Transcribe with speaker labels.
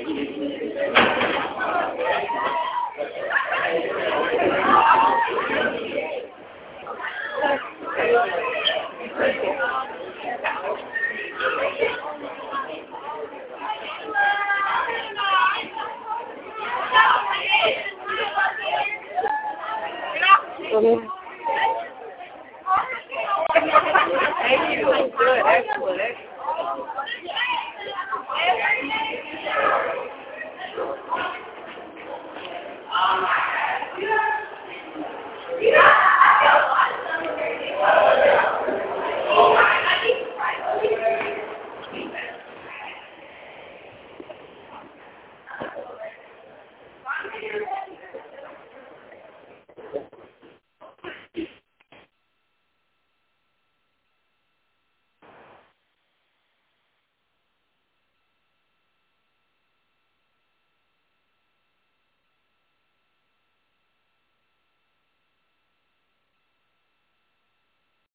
Speaker 1: Good. Excellent. Excellent.